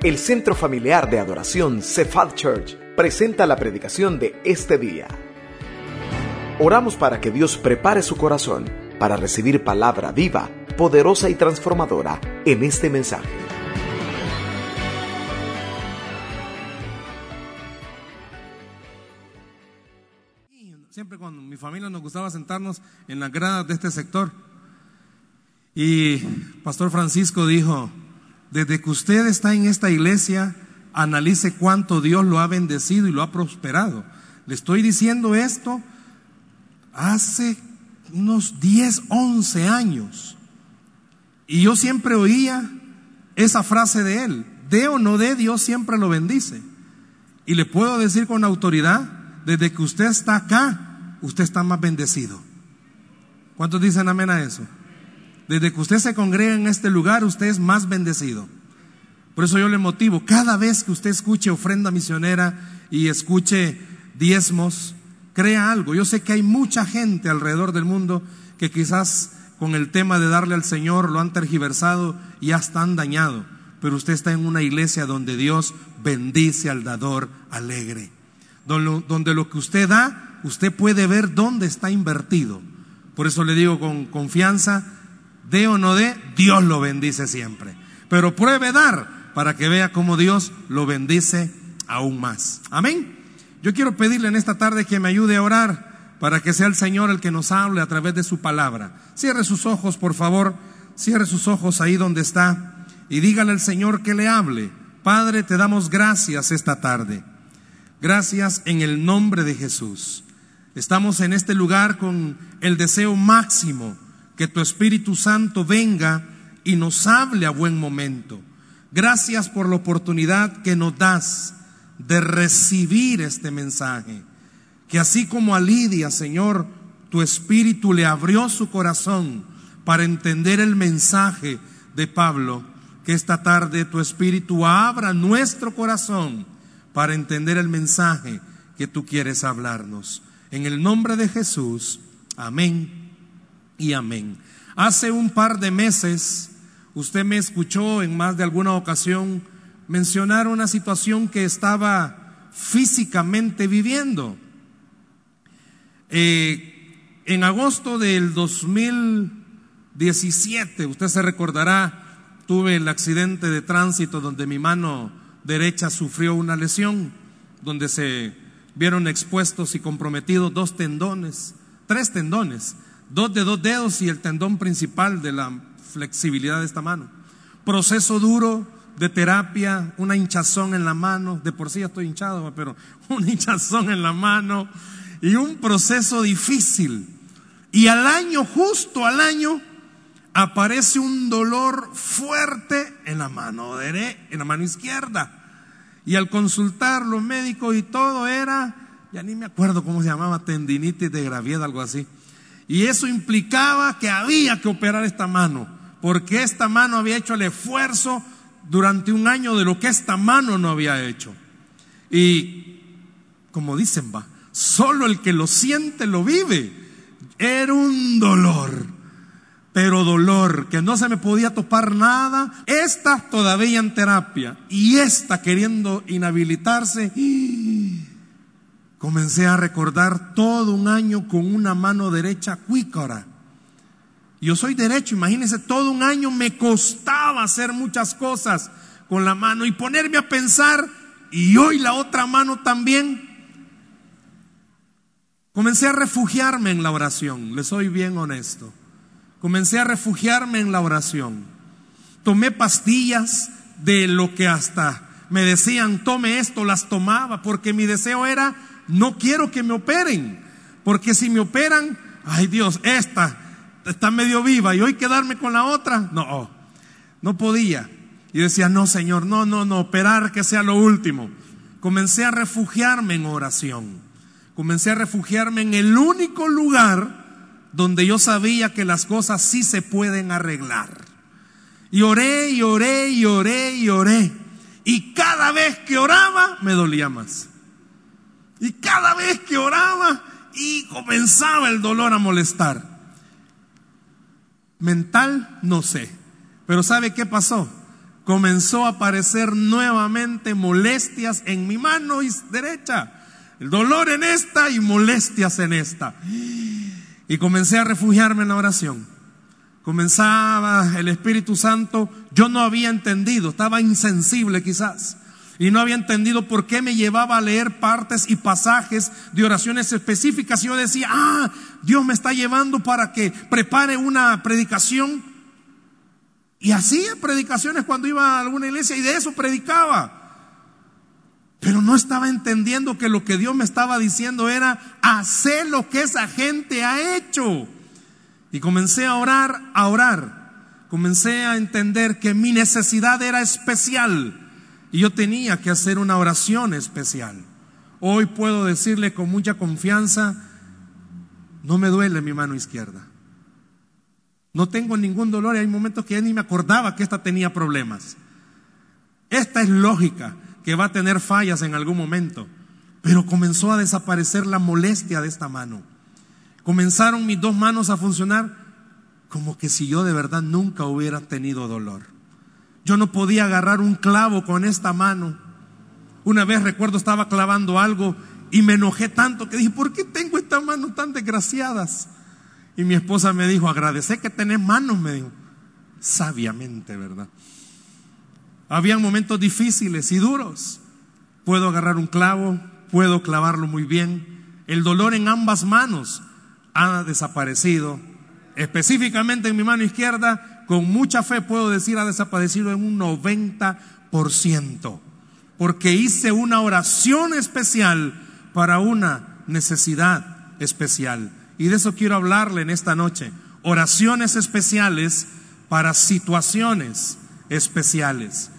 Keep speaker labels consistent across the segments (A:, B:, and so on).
A: El Centro Familiar de Adoración Cephal Church presenta la predicación de este día. Oramos para que Dios prepare su corazón para recibir palabra viva, poderosa y transformadora en este mensaje.
B: Siempre con mi familia nos gustaba sentarnos en las gradas de este sector. Y Pastor Francisco dijo, desde que usted está en esta iglesia, analice cuánto Dios lo ha bendecido y lo ha prosperado. Le estoy diciendo esto hace unos 10, 11 años. Y yo siempre oía esa frase de él, de o no de, Dios siempre lo bendice. Y le puedo decir con autoridad, desde que usted está acá, usted está más bendecido. ¿Cuántos dicen amén a eso? Desde que usted se congrega en este lugar, usted es más bendecido. Por eso yo le motivo, cada vez que usted escuche ofrenda misionera y escuche diezmos, crea algo. Yo sé que hay mucha gente alrededor del mundo que quizás con el tema de darle al Señor lo han tergiversado y ya están dañado. Pero usted está en una iglesia donde Dios bendice al dador alegre. Donde lo que usted da, usted puede ver dónde está invertido. Por eso le digo con confianza, de o no de, Dios lo bendice siempre. Pero pruebe dar para que vea cómo Dios lo bendice aún más. Amén. Yo quiero pedirle en esta tarde que me ayude a orar para que sea el Señor el que nos hable a través de su palabra. Cierre sus ojos, por favor. Cierre sus ojos ahí donde está y dígale al Señor que le hable. Padre, te damos gracias esta tarde. Gracias en el nombre de Jesús. Estamos en este lugar con el deseo máximo que tu Espíritu Santo venga y nos hable a buen momento. Gracias por la oportunidad que nos das de recibir este mensaje. Que así como a Lidia, Señor, tu Espíritu le abrió su corazón para entender el mensaje de Pablo, que esta tarde tu Espíritu abra nuestro corazón para entender el mensaje que tú quieres hablarnos. En el nombre de Jesús, amén y amén. Hace un par de meses, usted me escuchó en más de alguna ocasión mencionar una situación que estaba físicamente viviendo. Eh, en agosto del 2017, usted se recordará, tuve el accidente de tránsito donde mi mano derecha sufrió una lesión, donde se vieron expuestos y comprometidos dos tendones, tres tendones dos de dos dedos y el tendón principal de la flexibilidad de esta mano. Proceso duro de terapia, una hinchazón en la mano, de por sí ya estoy hinchado, pero una hinchazón en la mano y un proceso difícil. Y al año, justo al año, aparece un dolor fuerte en la mano derecha, en la mano izquierda. Y al consultar los médicos y todo era, ya ni me acuerdo cómo se llamaba, tendinitis de gravieda, algo así. Y eso implicaba que había que operar esta mano, porque esta mano había hecho el esfuerzo durante un año de lo que esta mano no había hecho. Y como dicen, va, solo el que lo siente lo vive. Era un dolor, pero dolor que no se me podía topar nada. Esta todavía en terapia y esta queriendo inhabilitarse. Comencé a recordar todo un año con una mano derecha cuícara. Yo soy derecho, imagínense, todo un año me costaba hacer muchas cosas con la mano y ponerme a pensar, y hoy la otra mano también. Comencé a refugiarme en la oración, le soy bien honesto. Comencé a refugiarme en la oración. Tomé pastillas de lo que hasta me decían, tome esto, las tomaba, porque mi deseo era no quiero que me operen, porque si me operan, ay Dios, esta está medio viva y hoy quedarme con la otra, no, no podía. Y decía, no Señor, no, no, no, operar que sea lo último. Comencé a refugiarme en oración, comencé a refugiarme en el único lugar donde yo sabía que las cosas sí se pueden arreglar. Y oré, y oré, y oré, y oré. Y cada vez que oraba me dolía más. Y cada vez que oraba y comenzaba el dolor a molestar. Mental, no sé. Pero ¿sabe qué pasó? comenzó a aparecer nuevamente molestias en mi mano derecha. El dolor en esta y molestias en esta. Y comencé a refugiarme en la oración. Comenzaba el Espíritu Santo, yo no había entendido, estaba insensible quizás y no había entendido por qué me llevaba a leer partes y pasajes de oraciones específicas. Y yo decía, ah, Dios me está llevando para que prepare una predicación. Y hacía predicaciones cuando iba a alguna iglesia y de eso predicaba. Pero no estaba entendiendo que lo que Dios me estaba diciendo era hacer lo que esa gente ha hecho. Y comencé a orar, a orar. Comencé a entender que mi necesidad era especial y yo tenía que hacer una oración especial. Hoy puedo decirle con mucha confianza, no me duele mi mano izquierda. No tengo ningún dolor y hay momentos que ya ni me acordaba que esta tenía problemas. Esta es lógica, que va a tener fallas en algún momento, pero comenzó a desaparecer la molestia de esta mano. Comenzaron mis dos manos a funcionar como que si yo de verdad nunca hubiera tenido dolor. Yo no podía agarrar un clavo con esta mano. Una vez recuerdo estaba clavando algo y me enojé tanto que dije, ¿por qué tengo estas manos tan desgraciadas? Y mi esposa me dijo, agradece que tenés manos, me dijo, sabiamente, ¿verdad? Habían momentos difíciles y duros. Puedo agarrar un clavo, puedo clavarlo muy bien. El dolor en ambas manos ha desaparecido. Específicamente en mi mano izquierda con mucha fe puedo decir ha desaparecido en un 90%, porque hice una oración especial para una necesidad especial. Y de eso quiero hablarle en esta noche. Oraciones especiales para situaciones especiales.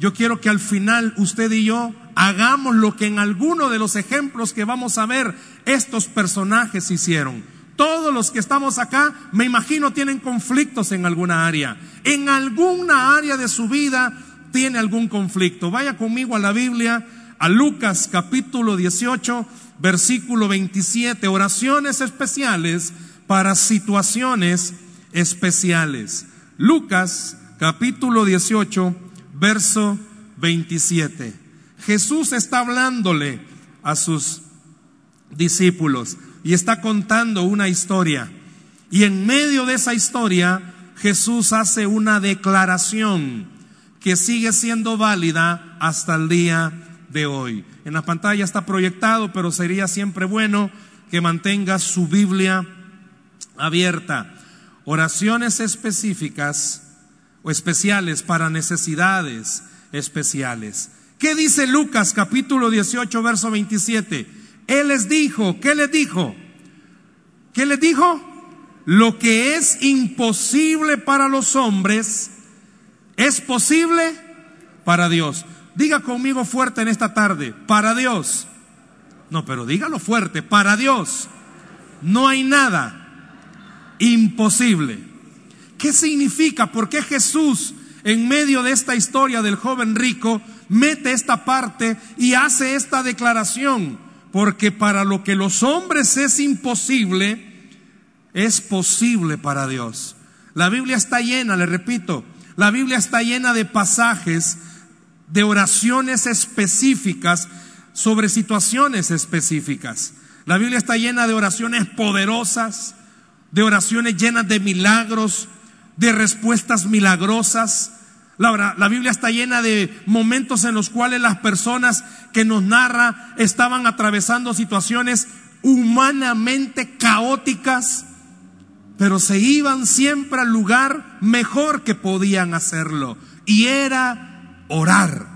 B: Yo quiero que al final usted y yo hagamos lo que en alguno de los ejemplos que vamos a ver estos personajes hicieron. Todos los que estamos acá, me imagino, tienen conflictos en alguna área. En alguna área de su vida tiene algún conflicto. Vaya conmigo a la Biblia, a Lucas capítulo 18, versículo 27. Oraciones especiales para situaciones especiales. Lucas capítulo 18, verso 27. Jesús está hablándole a sus discípulos y está contando una historia. Y en medio de esa historia Jesús hace una declaración que sigue siendo válida hasta el día de hoy. En la pantalla está proyectado, pero sería siempre bueno que mantenga su Biblia abierta. Oraciones específicas o especiales para necesidades especiales. ¿Qué dice Lucas capítulo 18, verso 27? Él les dijo, ¿qué les dijo? ¿Qué les dijo? Lo que es imposible para los hombres es posible para Dios. Diga conmigo fuerte en esta tarde, para Dios. No, pero dígalo fuerte, para Dios. No hay nada imposible. ¿Qué significa? ¿Por qué Jesús en medio de esta historia del joven rico mete esta parte y hace esta declaración? Porque para lo que los hombres es imposible, es posible para Dios. La Biblia está llena, le repito, la Biblia está llena de pasajes, de oraciones específicas sobre situaciones específicas. La Biblia está llena de oraciones poderosas, de oraciones llenas de milagros, de respuestas milagrosas. La, Biblia está llena de momentos en los cuales las personas que nos narra estaban atravesando situaciones humanamente caóticas, pero se iban siempre al lugar mejor que podían hacerlo, y era orar.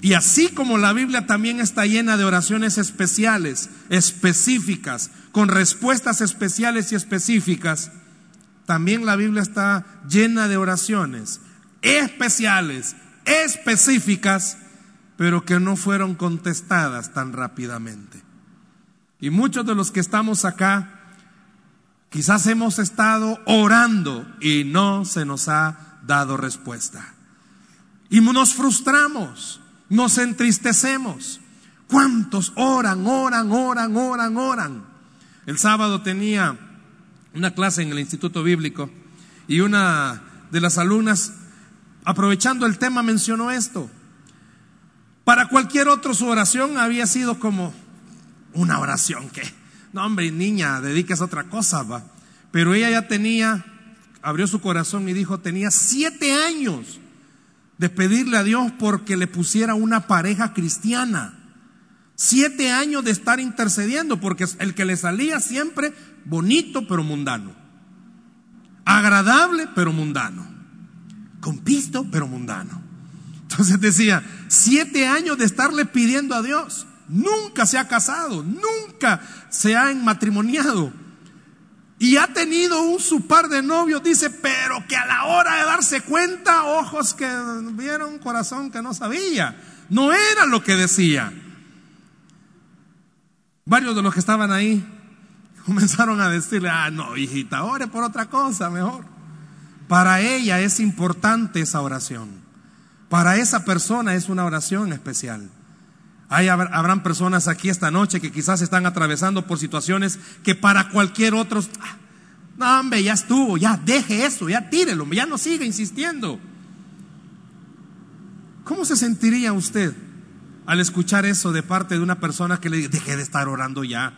B: Y así como la Biblia también está llena de oraciones especiales, específicas, con respuestas especiales y específicas, también la Biblia está llena de oraciones especiales, específicas, pero que no fueron contestadas tan rápidamente. Y muchos de los que estamos acá, quizás hemos estado orando y no se nos ha dado respuesta. Y nos frustramos, nos entristecemos. ¿Cuántos oran, oran, oran, oran, oran? El sábado tenía una clase en el Instituto Bíblico y una de las alumnas aprovechando el tema, mencionó esto. Para cualquier otro su oración había sido como una oración que, no hombre, niña, dediques a otra cosa, va. Pero ella ya tenía, abrió su corazón y dijo, tenía siete años de pedirle a Dios porque le pusiera una pareja cristiana. Siete años de estar intercediendo porque el que le salía siempre bonito pero mundano. Agradable pero mundano. Con pisto pero mundano. Entonces decía, siete años de estarle pidiendo a Dios. Nunca se ha casado, nunca se ha enmatrimoniado. Y ha tenido un su par de novios, dice, pero que a la hora de darse cuenta, ojos que vieron, corazón que no sabía. No era lo que decía. Varios de los que estaban ahí comenzaron a decirle, ah, no, hijita, ore por otra cosa mejor. Para ella es importante esa oración. Para esa persona es una oración especial. Hay, habrán personas aquí esta noche que quizás están atravesando por situaciones que para cualquier otro, ah, no hombre, ya estuvo, ya deje eso, ya tírelo, ya no siga insistiendo. ¿Cómo se sentiría usted al escuchar eso de parte de una persona que le dice, deje de estar orando ya?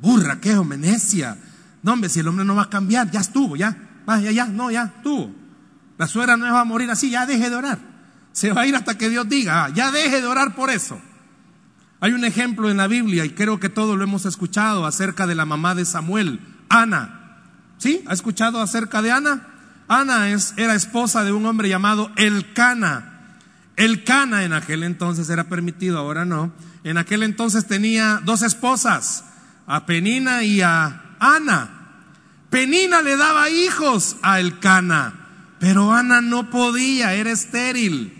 B: Burra, qué necia. No hombre, si el hombre no va a cambiar, ya estuvo, ya, ya, ya, no, ya estuvo. La suegra no va a morir así, ya deje de orar. Se va a ir hasta que Dios diga, ah, ya deje de orar por eso. Hay un ejemplo en la Biblia y creo que todos lo hemos escuchado acerca de la mamá de Samuel, Ana. ¿Sí? ¿Ha escuchado acerca de Ana? Ana es, era esposa de un hombre llamado Elcana. Elcana en aquel entonces era permitido, ahora no. En aquel entonces tenía dos esposas, a Penina y a Ana. Penina le daba hijos a Elcana, pero Ana no podía, era estéril.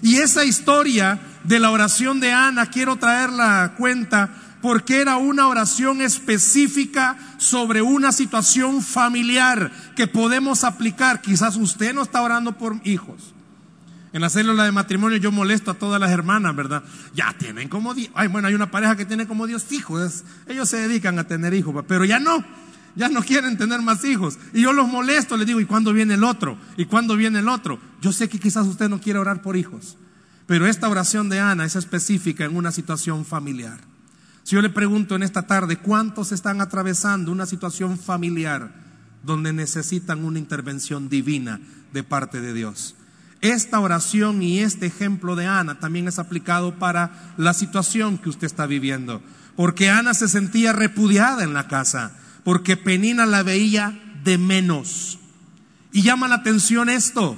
B: Y esa historia de la oración de Ana, quiero traerla a cuenta porque era una oración específica sobre una situación familiar que podemos aplicar. Quizás usted no está orando por hijos. En la célula de matrimonio yo molesto a todas las hermanas, ¿verdad? Ya tienen como Dios. Ay, bueno, hay una pareja que tiene como Dios hijos. Ellos se dedican a tener hijos, pero ya no. Ya no quieren tener más hijos. Y yo los molesto, les digo, ¿y cuándo viene el otro? ¿Y cuándo viene el otro? Yo sé que quizás usted no quiere orar por hijos. Pero esta oración de Ana es específica en una situación familiar. Si yo le pregunto en esta tarde, ¿cuántos están atravesando una situación familiar donde necesitan una intervención divina de parte de Dios? Esta oración y este ejemplo de Ana también es aplicado para la situación que usted está viviendo. Porque Ana se sentía repudiada en la casa, porque Penina la veía de menos. Y llama la atención esto.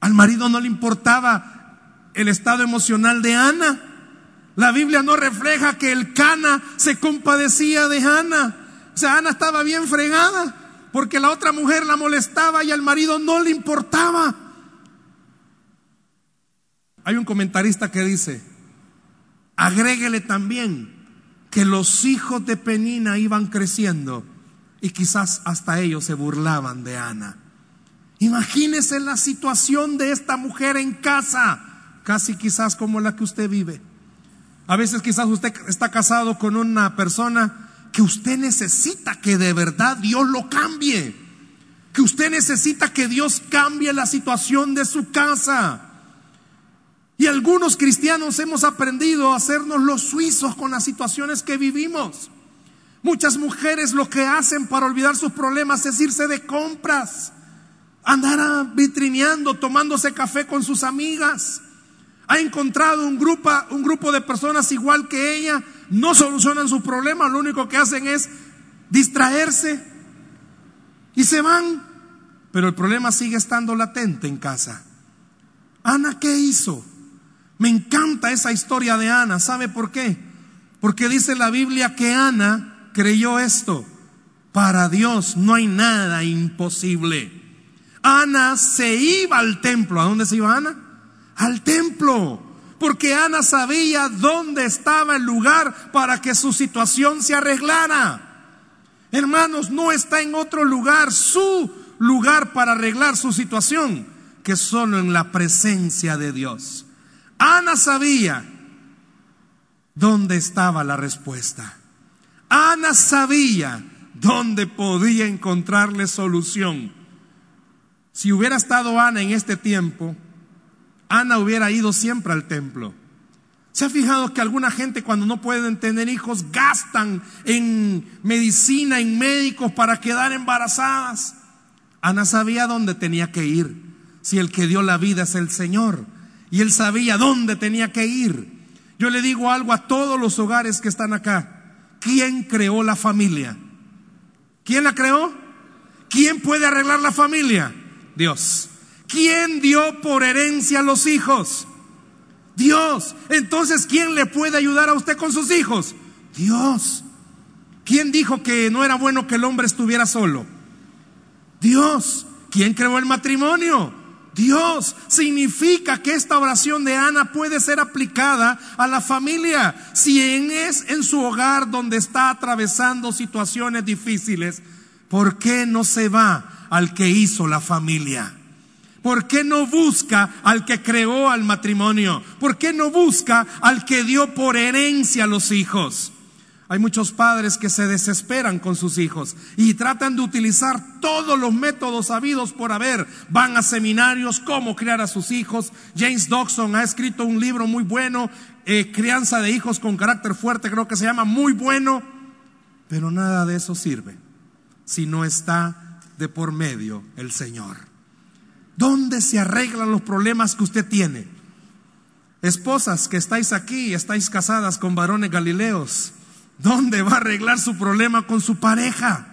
B: Al marido no le importaba el estado emocional de Ana. La Biblia no refleja que el Cana se compadecía de Ana. O sea, Ana estaba bien fregada porque la otra mujer la molestaba y al marido no le importaba. Hay un comentarista que dice, agréguele también que los hijos de Penina iban creciendo y quizás hasta ellos se burlaban de Ana. Imagínese la situación de esta mujer en casa casi quizás como la que usted vive. A veces quizás usted está casado con una persona que usted necesita que de verdad Dios lo cambie. Que usted necesita que Dios cambie la situación de su casa. Y algunos cristianos hemos aprendido a hacernos los suizos con las situaciones que vivimos. Muchas mujeres lo que hacen para olvidar sus problemas es irse de compras, andar vitrineando, tomándose café con sus amigas ha encontrado un grupo, un grupo de personas igual que ella, no solucionan sus problemas, lo único que hacen es distraerse y se van. Pero el problema sigue estando latente en casa. Ana, ¿qué hizo? Me encanta esa historia de Ana. ¿Sabe por qué? Porque dice la Biblia que Ana creyó esto. Para Dios no hay nada imposible. Ana se iba al templo. ¿A dónde se iba Ana? al templo, porque Ana sabía dónde estaba el lugar para que su situación se arreglara. Hermanos, no está en otro lugar su lugar para arreglar su situación que solo en la presencia de Dios. Ana sabía dónde estaba la respuesta. Ana sabía dónde podía encontrarle solución. Si hubiera estado Ana en este tiempo, Ana hubiera ido siempre al templo. ¿Se ha fijado que alguna gente cuando no pueden tener hijos gastan en medicina, en médicos para quedar embarazadas? Ana sabía dónde tenía que ir. Si el que dio la vida es el Señor. Y él sabía dónde tenía que ir. Yo le digo algo a todos los hogares que están acá. ¿Quién creó la familia? ¿Quién la creó? ¿Quién puede arreglar la familia? Dios. ¿Quién dio por herencia a los hijos? Dios. Entonces, ¿quién le puede ayudar a usted con sus hijos? Dios. ¿Quién dijo que no era bueno que el hombre estuviera solo? Dios. ¿Quién creó el matrimonio? Dios. Significa que esta oración de Ana puede ser aplicada a la familia. Si es en su hogar donde está atravesando situaciones difíciles, ¿por qué no se va al que hizo la familia? ¿Por qué no busca al que creó al matrimonio? ¿Por qué no busca al que dio por herencia a los hijos? Hay muchos padres que se desesperan con sus hijos y tratan de utilizar todos los métodos habidos por haber. Van a seminarios, cómo criar a sus hijos. James Dodson ha escrito un libro muy bueno, eh, Crianza de hijos con carácter fuerte, creo que se llama muy bueno. Pero nada de eso sirve si no está de por medio el Señor. ¿Dónde se arreglan los problemas que usted tiene? Esposas que estáis aquí, estáis casadas con varones galileos, ¿dónde va a arreglar su problema con su pareja?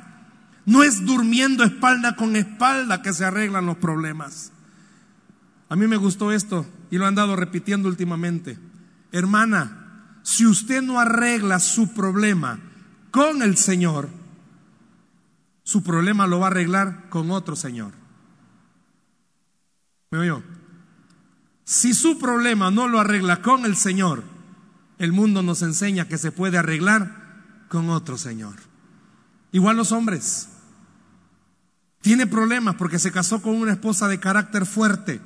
B: No es durmiendo espalda con espalda que se arreglan los problemas. A mí me gustó esto y lo han dado repitiendo últimamente. Hermana, si usted no arregla su problema con el Señor, su problema lo va a arreglar con otro Señor. ¿Me? Si su problema no lo arregla con el Señor, el mundo nos enseña que se puede arreglar con otro Señor. Igual los hombres. Tiene problemas porque se casó con una esposa de carácter fuerte.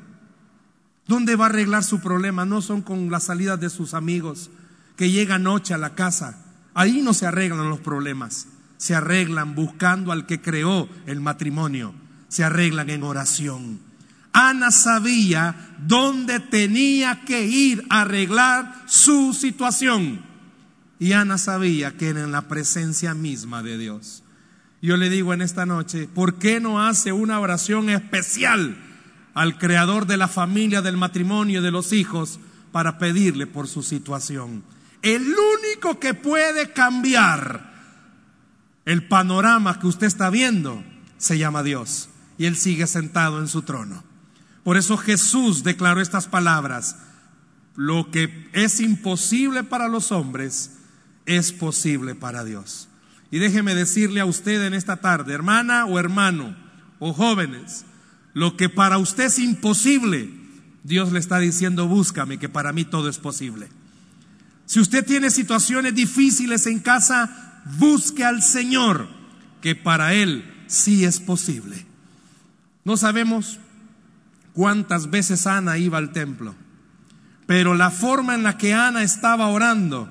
B: ¿Dónde va a arreglar su problema? No son con las salidas de sus amigos que llegan noche a la casa. Ahí no se arreglan los problemas. Se arreglan buscando al que creó el matrimonio. Se arreglan en oración Ana sabía dónde tenía que ir a arreglar su situación. Y Ana sabía que era en la presencia misma de Dios. Yo le digo en esta noche, ¿por qué no hace una oración especial al creador de la familia, del matrimonio y de los hijos para pedirle por su situación? El único que puede cambiar el panorama que usted está viendo se llama Dios y Él sigue sentado en su trono. Por eso Jesús declaró estas palabras. Lo que es imposible para los hombres es posible para Dios. Y déjeme decirle a usted en esta tarde, hermana o hermano, o jóvenes, lo que para usted es imposible, Dios le está diciendo, búscame, que para mí todo es posible. Si usted tiene situaciones difíciles en casa, busque al Señor, que para Él sí es posible. No sabemos cuántas veces Ana iba al templo. Pero la forma en la que Ana estaba orando,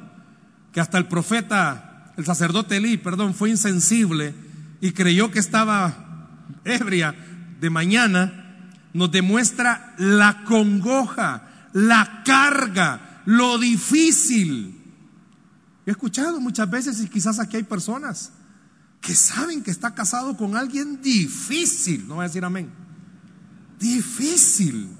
B: que hasta el profeta, el sacerdote Elí, perdón, fue insensible y creyó que estaba ebria de mañana, nos demuestra la congoja, la carga, lo difícil. He escuchado muchas veces y quizás aquí hay personas que saben que está casado con alguien difícil, no voy a decir amén difícil.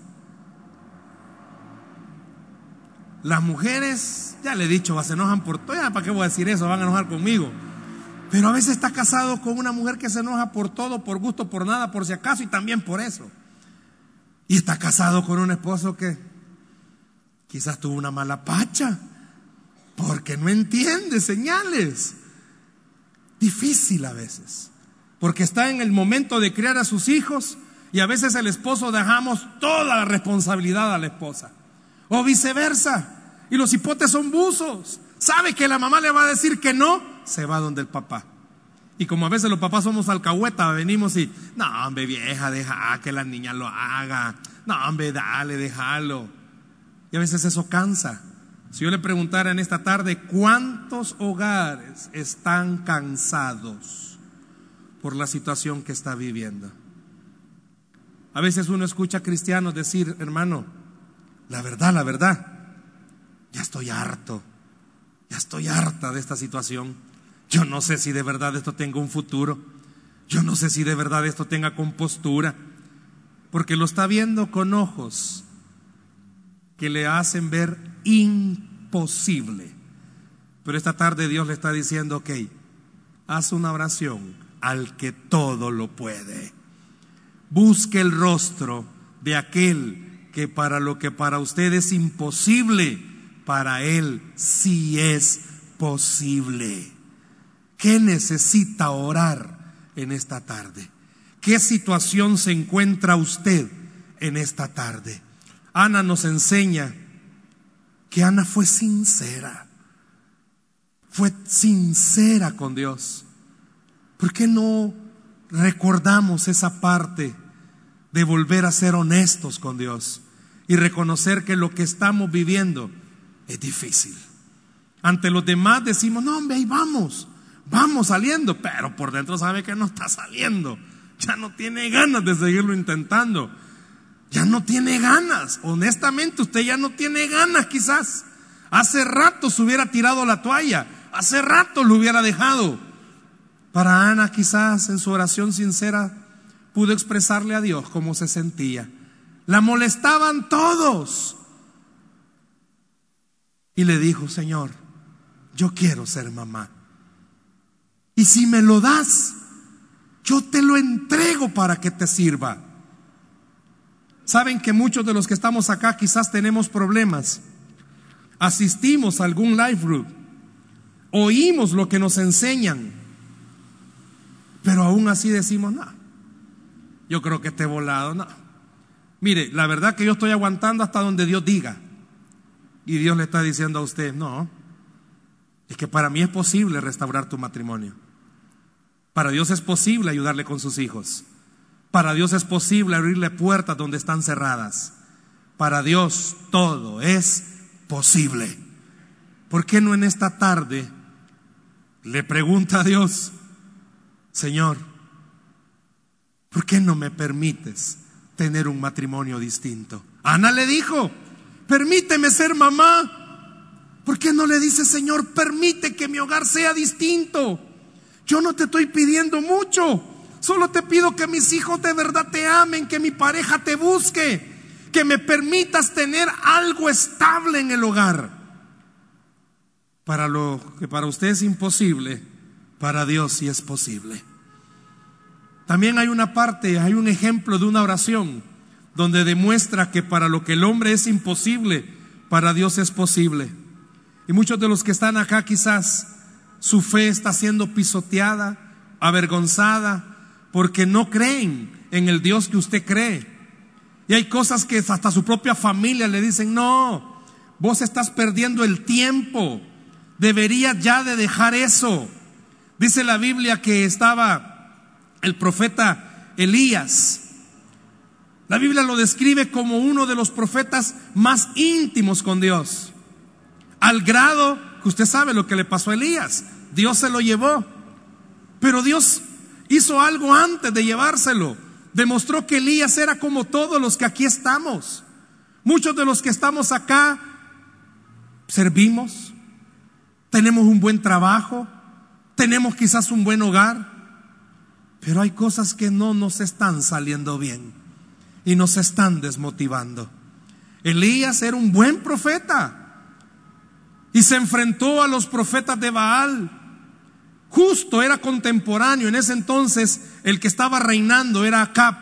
B: Las mujeres, ya le he dicho, se enojan por todo. ¿Para qué voy a decir eso? Van a enojar conmigo. Pero a veces está casado con una mujer que se enoja por todo, por gusto, por nada, por si acaso y también por eso. Y está casado con un esposo que quizás tuvo una mala pacha, porque no entiende señales. Difícil a veces, porque está en el momento de criar a sus hijos y a veces el esposo dejamos toda la responsabilidad a la esposa. O viceversa. Y los hipotes son buzos. Sabe que la mamá le va a decir que no, se va donde el papá. Y como a veces los papás somos alcahueta, venimos y, no, hombre, vieja, deja que la niña lo haga. No, hombre, dale, déjalo. Y a veces eso cansa. Si yo le preguntara en esta tarde, ¿cuántos hogares están cansados por la situación que está viviendo? A veces uno escucha a cristianos decir, hermano, la verdad, la verdad, ya estoy harto, ya estoy harta de esta situación. Yo no sé si de verdad esto tenga un futuro. Yo no sé si de verdad esto tenga compostura. Porque lo está viendo con ojos que le hacen ver imposible. Pero esta tarde Dios le está diciendo, ok, haz una oración al que todo lo puede. Busque el rostro de aquel que para lo que para usted es imposible, para él sí es posible. ¿Qué necesita orar en esta tarde? ¿Qué situación se encuentra usted en esta tarde? Ana nos enseña que Ana fue sincera. Fue sincera con Dios. ¿Por qué no recordamos esa parte de volver a ser honestos con Dios y reconocer que lo que estamos viviendo es difícil? Ante los demás decimos, no, hombre, ahí vamos, vamos saliendo, pero por dentro sabe que no está saliendo. Ya no tiene ganas de seguirlo intentando. Ya no tiene ganas. Honestamente, usted ya no tiene ganas quizás. Hace rato se hubiera tirado la toalla. Hace rato lo hubiera dejado. Para Ana quizás en su oración sincera pudo expresarle a Dios cómo se sentía. La molestaban todos. Y le dijo, Señor, yo quiero ser mamá. Y si me lo das, yo te lo entrego para que te sirva. Saben que muchos de los que estamos acá quizás tenemos problemas. Asistimos a algún live group, oímos lo que nos enseñan, pero aún así decimos, no, yo creo que esté volado, no. Mire, la verdad que yo estoy aguantando hasta donde Dios diga. Y Dios le está diciendo a usted, no, es que para mí es posible restaurar tu matrimonio. Para Dios es posible ayudarle con sus hijos. Para Dios es posible abrirle puertas donde están cerradas. Para Dios todo es posible. ¿Por qué no en esta tarde le pregunta a Dios, Señor, ¿por qué no me permites tener un matrimonio distinto? Ana le dijo, permíteme ser mamá. ¿Por qué no le dice, Señor, permite que mi hogar sea distinto? Yo no te estoy pidiendo mucho. Solo te pido que mis hijos de verdad te amen, que mi pareja te busque, que me permitas tener algo estable en el hogar. Para lo que para usted es imposible, para Dios sí es posible. También hay una parte, hay un ejemplo de una oración donde demuestra que para lo que el hombre es imposible, para Dios es posible. Y muchos de los que están acá quizás su fe está siendo pisoteada, avergonzada, porque no creen en el Dios que usted cree. Y hay cosas que hasta su propia familia le dicen, no, vos estás perdiendo el tiempo, deberías ya de dejar eso. Dice la Biblia que estaba el profeta Elías. La Biblia lo describe como uno de los profetas más íntimos con Dios, al grado que usted sabe lo que le pasó a Elías. Dios se lo llevó, pero Dios hizo algo antes de llevárselo. Demostró que Elías era como todos los que aquí estamos. Muchos de los que estamos acá servimos, tenemos un buen trabajo, tenemos quizás un buen hogar, pero hay cosas que no nos están saliendo bien y nos están desmotivando. Elías era un buen profeta y se enfrentó a los profetas de Baal Justo era contemporáneo. En ese entonces el que estaba reinando era Acab.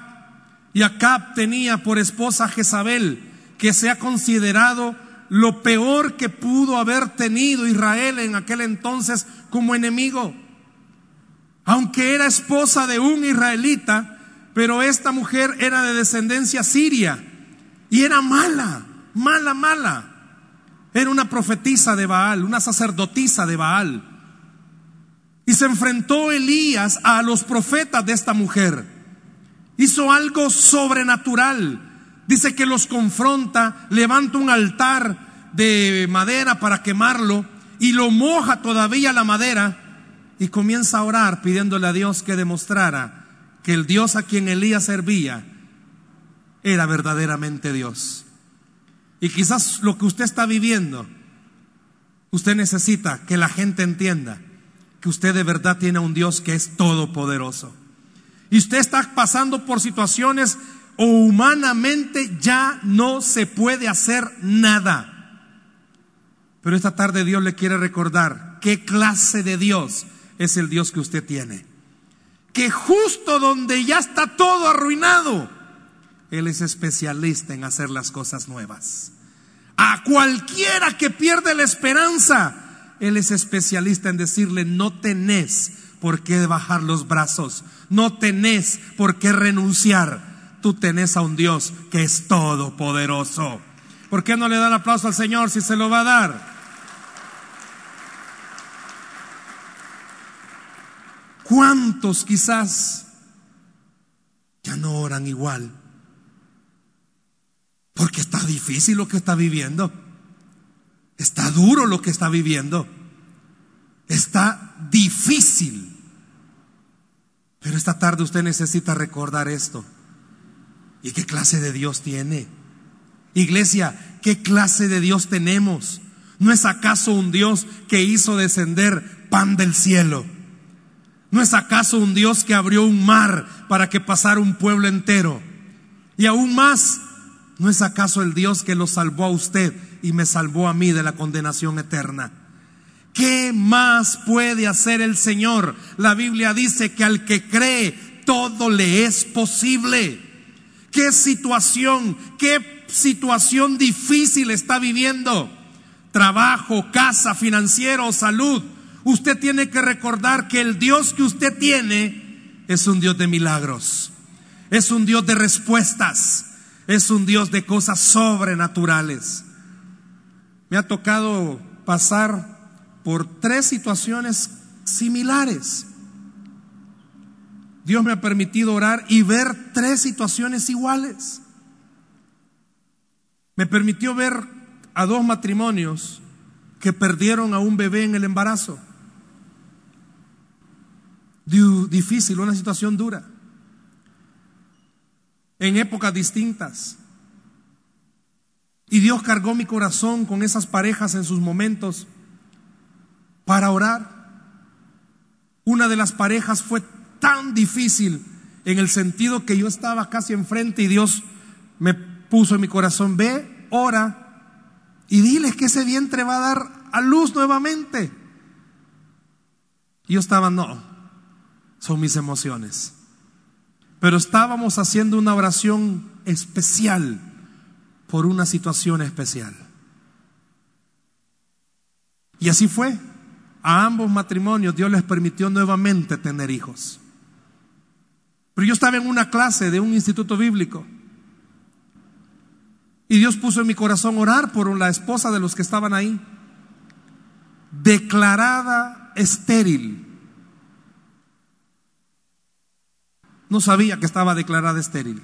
B: Y Acab tenía por esposa Jezabel, que se ha considerado lo peor que pudo haber tenido Israel en aquel entonces como enemigo. Aunque era esposa de un israelita, pero esta mujer era de descendencia siria y era mala, mala, mala. Era una profetisa de Baal, una sacerdotisa de Baal. Y se enfrentó Elías a los profetas de esta mujer. Hizo algo sobrenatural. Dice que los confronta, levanta un altar de madera para quemarlo y lo moja todavía la madera y comienza a orar pidiéndole a Dios que demostrara que el Dios a quien Elías servía era verdaderamente Dios. Y quizás lo que usted está viviendo, usted necesita que la gente entienda que usted de verdad tiene un Dios que es todopoderoso. Y usted está pasando por situaciones o humanamente ya no se puede hacer nada. Pero esta tarde Dios le quiere recordar qué clase de Dios es el Dios que usted tiene. Que justo donde ya está todo arruinado, Él es especialista en hacer las cosas nuevas. A cualquiera que pierde la esperanza, Él es especialista en decirle, no tenés por qué bajar los brazos, no tenés por qué renunciar. Tú tenés a un Dios que es todopoderoso. ¿Por qué no le da el aplauso al Señor si se lo va a dar? ¿Cuántos quizás ya no oran igual? Porque está difícil lo que está viviendo. Está duro lo que está viviendo. Está difícil. Pero esta tarde usted necesita recordar esto. ¿Y qué clase de Dios tiene? Iglesia, ¿qué clase de Dios tenemos? ¿No es acaso un Dios que hizo descender pan del cielo? ¿No es acaso un Dios que abrió un mar para que pasara un pueblo entero? Y aún más, ¿No es acaso el Dios que lo salvó a usted y me salvó a mí de la condenación eterna? ¿Qué más puede hacer el Señor? La Biblia dice que al que cree todo le es posible. ¿Qué situación, qué situación difícil está viviendo? Trabajo, casa, financiero, salud. Usted tiene que recordar que el Dios que usted tiene es un Dios de milagros. Es un Dios de respuestas es un Dios de cosas sobrenaturales. Me ha tocado pasar por tres situaciones similares. Dios me ha permitido orar y ver tres situaciones iguales. Me permitió ver a dos matrimonios que perdieron a un bebé en el embarazo. Difícil, una situación dura en épocas distintas. Y Dios cargó mi corazón con esas parejas en sus momentos para orar. Una de las parejas fue tan difícil en el sentido que yo estaba casi enfrente y Dios me puso en mi corazón, ve, ora y diles que ese vientre va a dar a luz nuevamente. Y yo estaba, no, son mis emociones. Pero estábamos haciendo una oración especial por una situación especial. Y así fue. A ambos matrimonios Dios les permitió nuevamente tener hijos. Pero yo estaba en una clase de un instituto bíblico. Y Dios puso en mi corazón orar por la esposa de los que estaban ahí. Declarada estéril No sabía que estaba declarada estéril.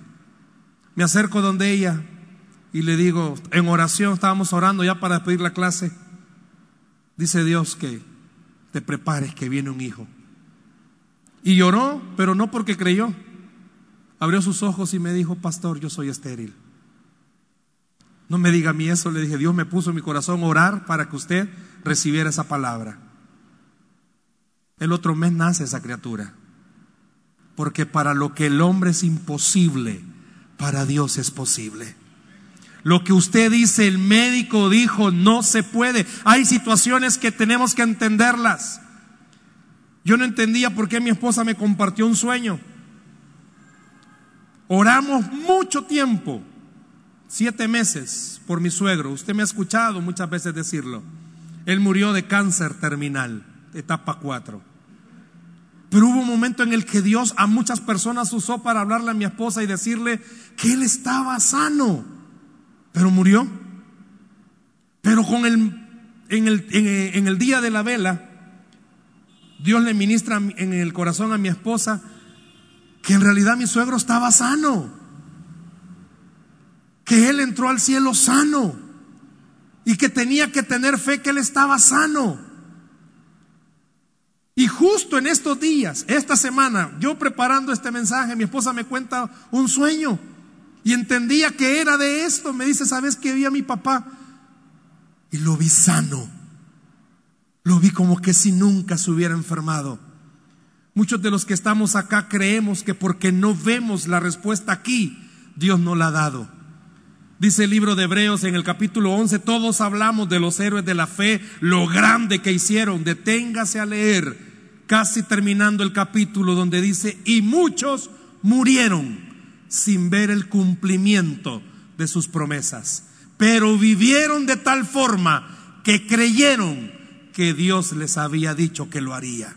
B: Me acerco donde ella y le digo, en oración, estábamos orando ya para pedir la clase. Dice Dios que te prepares que viene un hijo. Y lloró, pero no porque creyó. Abrió sus ojos y me dijo, pastor, yo soy estéril. No me diga a mí eso, le dije, Dios me puso en mi corazón orar para que usted recibiera esa palabra. El otro mes nace esa criatura. Porque para lo que el hombre es imposible, para Dios es posible. Lo que usted dice, el médico dijo, no se puede. Hay situaciones que tenemos que entenderlas. Yo no entendía por qué mi esposa me compartió un sueño. Oramos mucho tiempo, siete meses, por mi suegro. Usted me ha escuchado muchas veces decirlo. Él murió de cáncer terminal, etapa 4. Pero hubo un momento en el que Dios a muchas personas usó para hablarle a mi esposa y decirle que él estaba sano, pero murió. Pero con el, en, el, en el día de la vela, Dios le ministra en el corazón a mi esposa que en realidad mi suegro estaba sano, que él entró al cielo sano y que tenía que tener fe que él estaba sano. Y justo en estos días, esta semana, yo preparando este mensaje, mi esposa me cuenta un sueño y entendía que era de esto. Me dice, ¿sabes que vi a mi papá? Y lo vi sano. Lo vi como que si nunca se hubiera enfermado. Muchos de los que estamos acá creemos que porque no vemos la respuesta aquí, Dios no la ha dado. Dice el libro de Hebreos en el capítulo 11, todos hablamos de los héroes de la fe, lo grande que hicieron. Deténgase a leer, casi terminando el capítulo donde dice, y muchos murieron sin ver el cumplimiento de sus promesas, pero vivieron de tal forma que creyeron que Dios les había dicho que lo haría.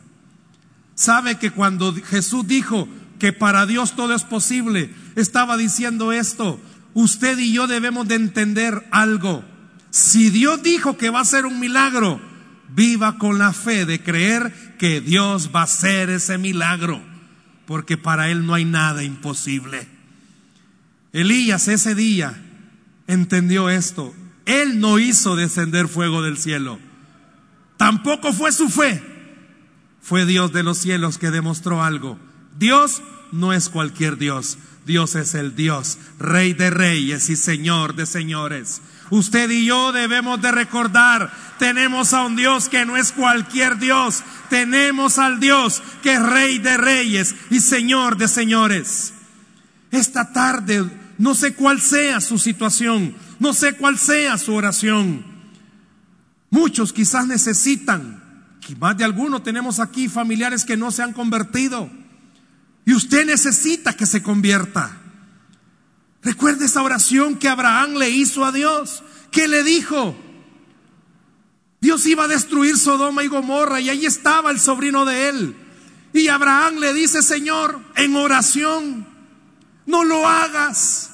B: Sabe que cuando Jesús dijo que para Dios todo es posible, estaba diciendo esto, usted y yo debemos de entender algo. Si Dios dijo que va a ser un milagro, viva con la fe de creer que Dios va a hacer ese milagro, porque para Él no hay nada imposible. Elías ese día entendió esto. Él no hizo descender fuego del cielo. Tampoco fue su fe. Fue Dios de los cielos que demostró algo. Dios no es cualquier Dios. Dios es el Dios, Rey de reyes y Señor de señores. Usted y yo debemos de recordar, tenemos a un Dios que no es cualquier Dios, tenemos al Dios que es Rey de reyes y Señor de señores. Esta tarde, no sé cuál sea su situación, no sé cuál sea su oración. Muchos quizás necesitan, y más de algunos tenemos aquí familiares que no se han convertido y usted necesita que se convierta. Recuerde esa oración que Abraham le hizo a Dios. ¿Qué le dijo? Dios iba a destruir Sodoma y Gomorra y ahí estaba el sobrino de él. Y Abraham le dice, Señor, en oración, no lo hagas.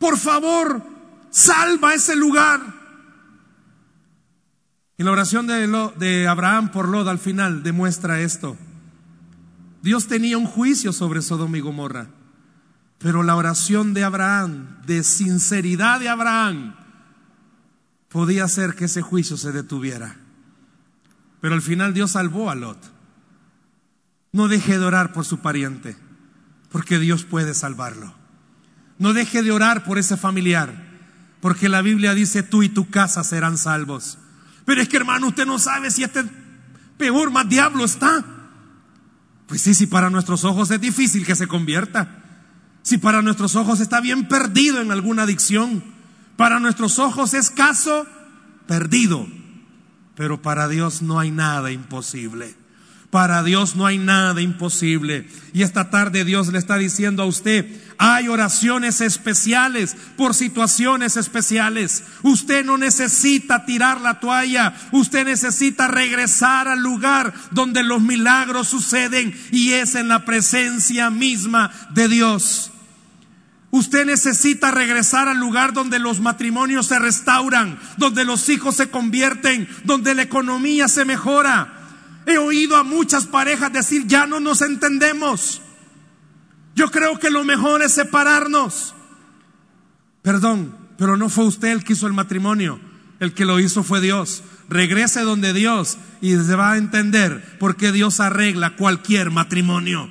B: Por favor, salva ese lugar. Y la oración de, Abraham por Lod al final demuestra esto. Dios tenía un juicio sobre Sodoma y Gomorra. Pero la oración de Abraham, de sinceridad de Abraham, podía hacer que ese juicio se detuviera. Pero al final Dios salvó a Lot. No deje de orar por su pariente, porque Dios puede salvarlo. No deje de orar por ese familiar, porque la Biblia dice tú y tu casa serán salvos. Pero es que hermano, usted no sabe si este peor más diablo está. Pues sí, si para nuestros ojos es difícil que se convierta, si para nuestros ojos está bien perdido en alguna adicción, para nuestros ojos es caso perdido, pero para Dios no hay nada imposible. Para Dios no hay nada imposible. Y esta tarde Dios le está diciendo a usted, hay oraciones especiales por situaciones especiales. Usted no necesita tirar la toalla, usted necesita regresar al lugar donde los milagros suceden y es en la presencia misma de Dios. Usted necesita regresar al lugar donde los matrimonios se restauran, donde los hijos se convierten, donde la economía se mejora. He oído a muchas parejas decir, ya no nos entendemos. Yo creo que lo mejor es separarnos. Perdón, pero no fue usted el que hizo el matrimonio. El que lo hizo fue Dios. Regrese donde Dios y se va a entender por qué Dios arregla cualquier matrimonio.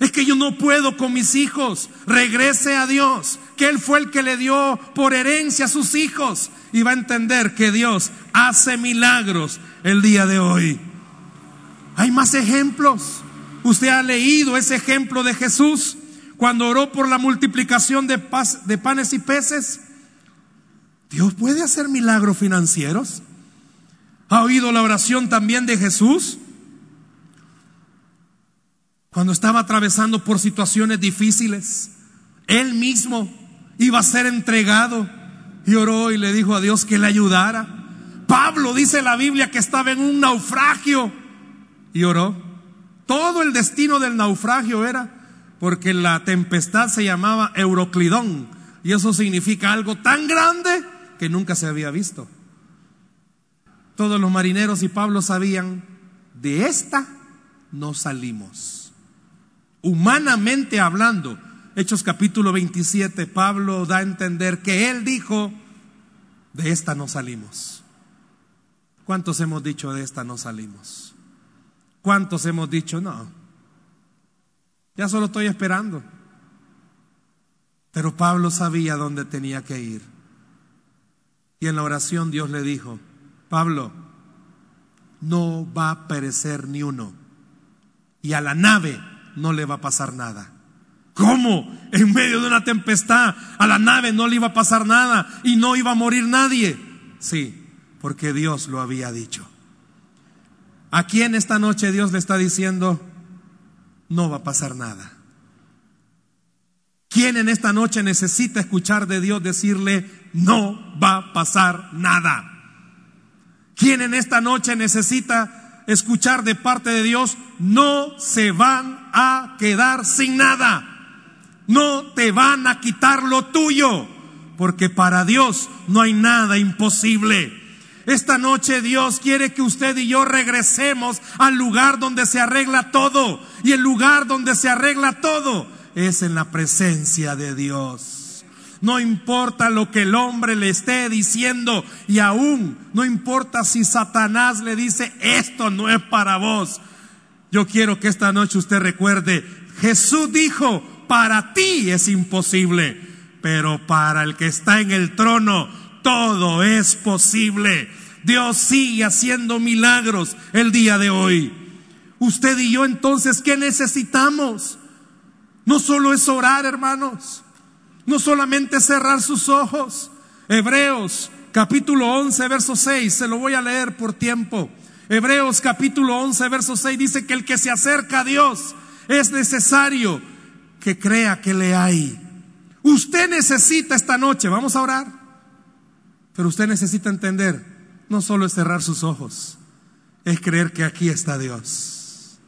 B: Es que yo no puedo con mis hijos. Regrese a Dios, que Él fue el que le dio por herencia a sus hijos. Y va a entender que Dios hace milagros el día de hoy. Hay más ejemplos. Usted ha leído ese ejemplo de Jesús cuando oró por la multiplicación de, de panes y peces. Dios puede hacer milagros financieros. ¿Ha oído la oración también de Jesús? Cuando estaba atravesando por situaciones difíciles, él mismo iba a ser entregado y oró y le dijo a Dios que le ayudara. Pablo dice la Biblia que estaba en un naufragio y oró. Todo el destino del naufragio era porque la tempestad se llamaba Euroclidón y eso significa algo tan grande que nunca se había visto. Todos los marineros y Pablo sabían, de esta no salimos. Humanamente hablando, Hechos capítulo 27, Pablo da a entender que él dijo, de esta no salimos. ¿Cuántos hemos dicho de esta no salimos? ¿Cuántos hemos dicho no? Ya solo estoy esperando. Pero Pablo sabía dónde tenía que ir. Y en la oración Dios le dijo, Pablo, no va a perecer ni uno. Y a la nave no le va a pasar nada. ¿Cómo? En medio de una tempestad, a la nave no le iba a pasar nada y no iba a morir nadie. Sí, porque Dios lo había dicho. Aquí en esta noche Dios le está diciendo, no va a pasar nada. ¿Quién en esta noche necesita escuchar de Dios decirle, no va a pasar nada? ¿Quién en esta noche necesita escuchar de parte de Dios, no se van a quedar sin nada? No te van a quitar lo tuyo, porque para Dios no hay nada imposible. Esta noche Dios quiere que usted y yo regresemos al lugar donde se arregla todo. Y el lugar donde se arregla todo es en la presencia de Dios. No importa lo que el hombre le esté diciendo y aún no importa si Satanás le dice esto no es para vos. Yo quiero que esta noche usted recuerde, Jesús dijo, para ti es imposible, pero para el que está en el trono todo es posible. Dios sigue haciendo milagros el día de hoy. Usted y yo entonces, ¿qué necesitamos? No solo es orar, hermanos. No solamente cerrar sus ojos. Hebreos capítulo 11, verso 6, se lo voy a leer por tiempo. Hebreos capítulo 11, verso 6 dice que el que se acerca a Dios es necesario que crea que le hay. Usted necesita esta noche, vamos a orar, pero usted necesita entender, no solo es cerrar sus ojos, es creer que aquí está Dios.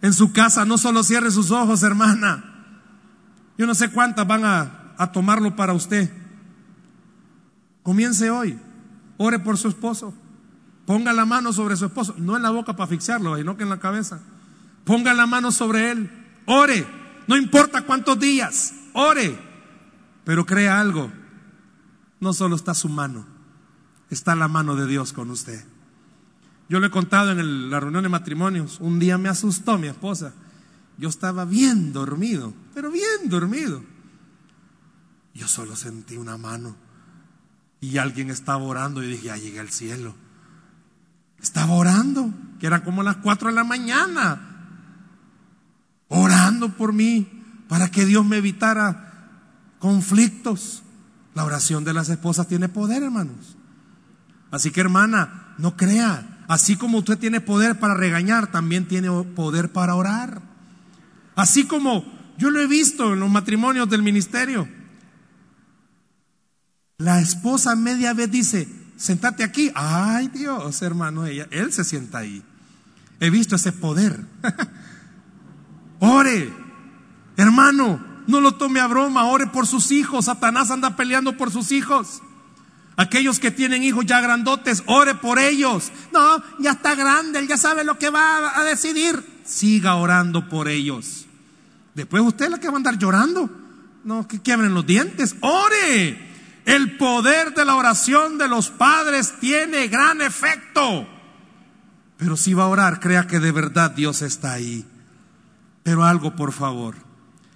B: En su casa no solo cierre sus ojos, hermana. Yo no sé cuántas van a, a tomarlo para usted. Comience hoy. Ore por su esposo. Ponga la mano sobre su esposo. No en la boca para asfixiarlo, sino que en la cabeza. Ponga la mano sobre él. Ore. No importa cuántos días. Ore. Pero crea algo. No solo está su mano. Está la mano de Dios con usted. Yo le he contado en la reunión de matrimonios. Un día me asustó mi esposa. Yo estaba bien dormido. Pero bien dormido. Yo solo sentí una mano. Y alguien estaba orando y dije, ya llegué al cielo. Estaba orando, que eran como las cuatro de la mañana. Orando por mí, para que Dios me evitara conflictos. La oración de las esposas tiene poder, hermanos. Así que hermana, no crea. Así como usted tiene poder para regañar, también tiene poder para orar. Así como yo lo he visto en los matrimonios del ministerio. La esposa media vez dice, sentate aquí. Ay Dios, hermano, ella, él se sienta ahí. He visto ese poder. ore, hermano, no lo tome a broma, ore por sus hijos. Satanás anda peleando por sus hijos. Aquellos que tienen hijos ya grandotes, ore por ellos. No, ya está grande, él ya sabe lo que va a decidir. Siga orando por ellos. Después usted es la que va a andar llorando. No, que quiebren los dientes. Ore. El poder de la oración de los padres tiene gran efecto. Pero si va a orar, crea que de verdad Dios está ahí. Pero algo, por favor.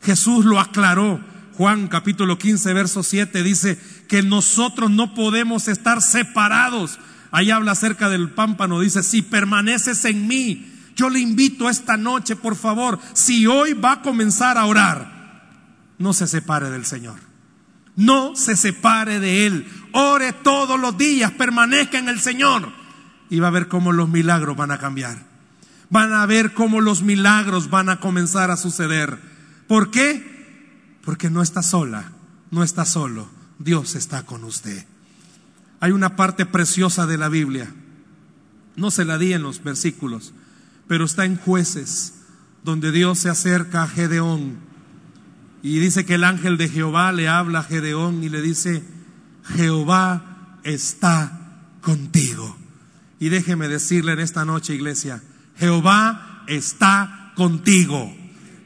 B: Jesús lo aclaró. Juan capítulo 15, verso 7 dice que nosotros no podemos estar separados. Ahí habla acerca del pámpano. Dice, si permaneces en mí, yo le invito esta noche, por favor, si hoy va a comenzar a orar, no se separe del Señor. No se separe de Él. Ore todos los días, permanezca en el Señor. Y va a ver cómo los milagros van a cambiar. Van a ver cómo los milagros van a comenzar a suceder. ¿Por qué? Porque no está sola, no está solo. Dios está con usted. Hay una parte preciosa de la Biblia. No se la di en los versículos, pero está en jueces, donde Dios se acerca a Gedeón y dice que el ángel de Jehová le habla a Gedeón y le dice, Jehová está contigo. Y déjeme decirle en esta noche, iglesia, Jehová está contigo.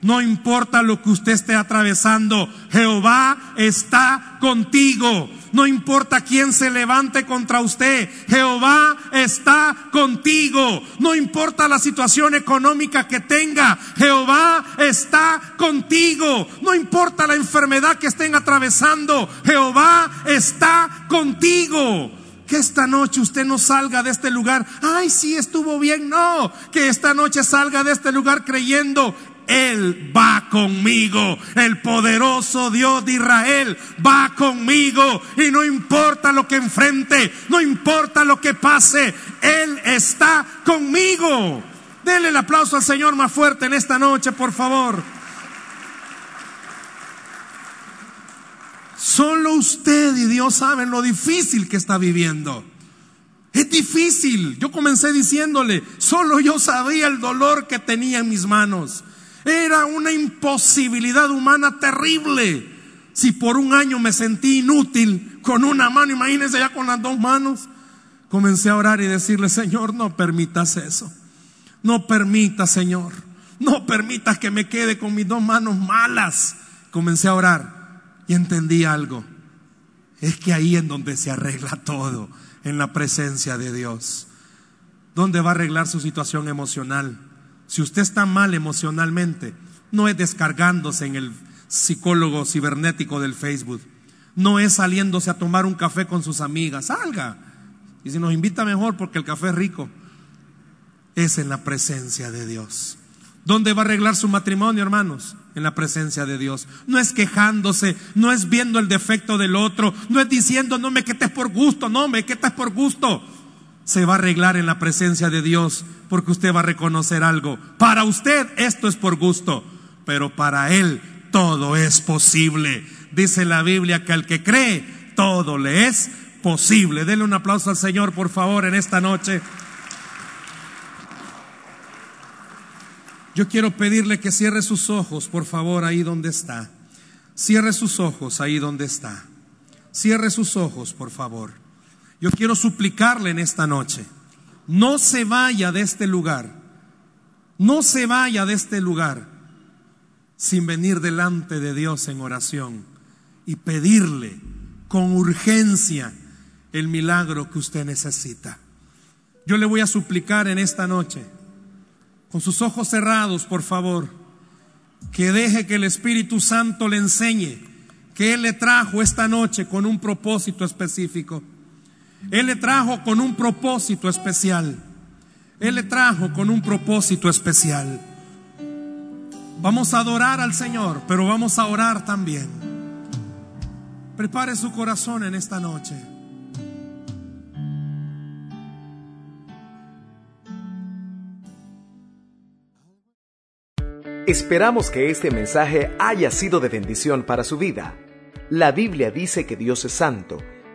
B: No importa lo que usted esté atravesando, Jehová está contigo. No importa quién se levante contra usted, Jehová está contigo. No importa la situación económica que tenga, Jehová está contigo. No importa la enfermedad que estén atravesando, Jehová está contigo. Que esta noche usted no salga de este lugar, ay, sí estuvo bien, no, que esta noche salga de este lugar creyendo él va conmigo. El poderoso Dios de Israel va conmigo. Y no importa lo que enfrente, no importa lo que pase, Él está conmigo. Denle el aplauso al Señor más fuerte en esta noche, por favor. Solo usted y Dios saben lo difícil que está viviendo. Es difícil. Yo comencé diciéndole, solo yo sabía el dolor que tenía en mis manos. Era una imposibilidad humana terrible. Si por un año me sentí inútil con una mano, imagínense ya con las dos manos. Comencé a orar y decirle, Señor, no permitas eso. No permitas, Señor. No permitas que me quede con mis dos manos malas. Comencé a orar y entendí algo. Es que ahí en donde se arregla todo, en la presencia de Dios. ¿Dónde va a arreglar su situación emocional? Si usted está mal emocionalmente, no es descargándose en el psicólogo cibernético del Facebook. No es saliéndose a tomar un café con sus amigas. Salga. Y si nos invita mejor porque el café es rico. Es en la presencia de Dios. ¿Dónde va a arreglar su matrimonio, hermanos? En la presencia de Dios. No es quejándose, no es viendo el defecto del otro, no es diciendo, no me quites por gusto, no me quites por gusto se va a arreglar en la presencia de Dios porque usted va a reconocer algo. Para usted esto es por gusto, pero para Él todo es posible. Dice la Biblia que al que cree, todo le es posible. Denle un aplauso al Señor, por favor, en esta noche. Yo quiero pedirle que cierre sus ojos, por favor, ahí donde está. Cierre sus ojos ahí donde está. Cierre sus ojos, por favor. Yo quiero suplicarle en esta noche, no se vaya de este lugar, no se vaya de este lugar sin venir delante de Dios en oración y pedirle con urgencia el milagro que usted necesita. Yo le voy a suplicar en esta noche, con sus ojos cerrados, por favor, que deje que el Espíritu Santo le enseñe que Él le trajo esta noche con un propósito específico. Él le trajo con un propósito especial. Él le trajo con un propósito especial. Vamos a adorar al Señor, pero vamos a orar también. Prepare su corazón en esta noche.
A: Esperamos que este mensaje haya sido de bendición para su vida. La Biblia dice que Dios es santo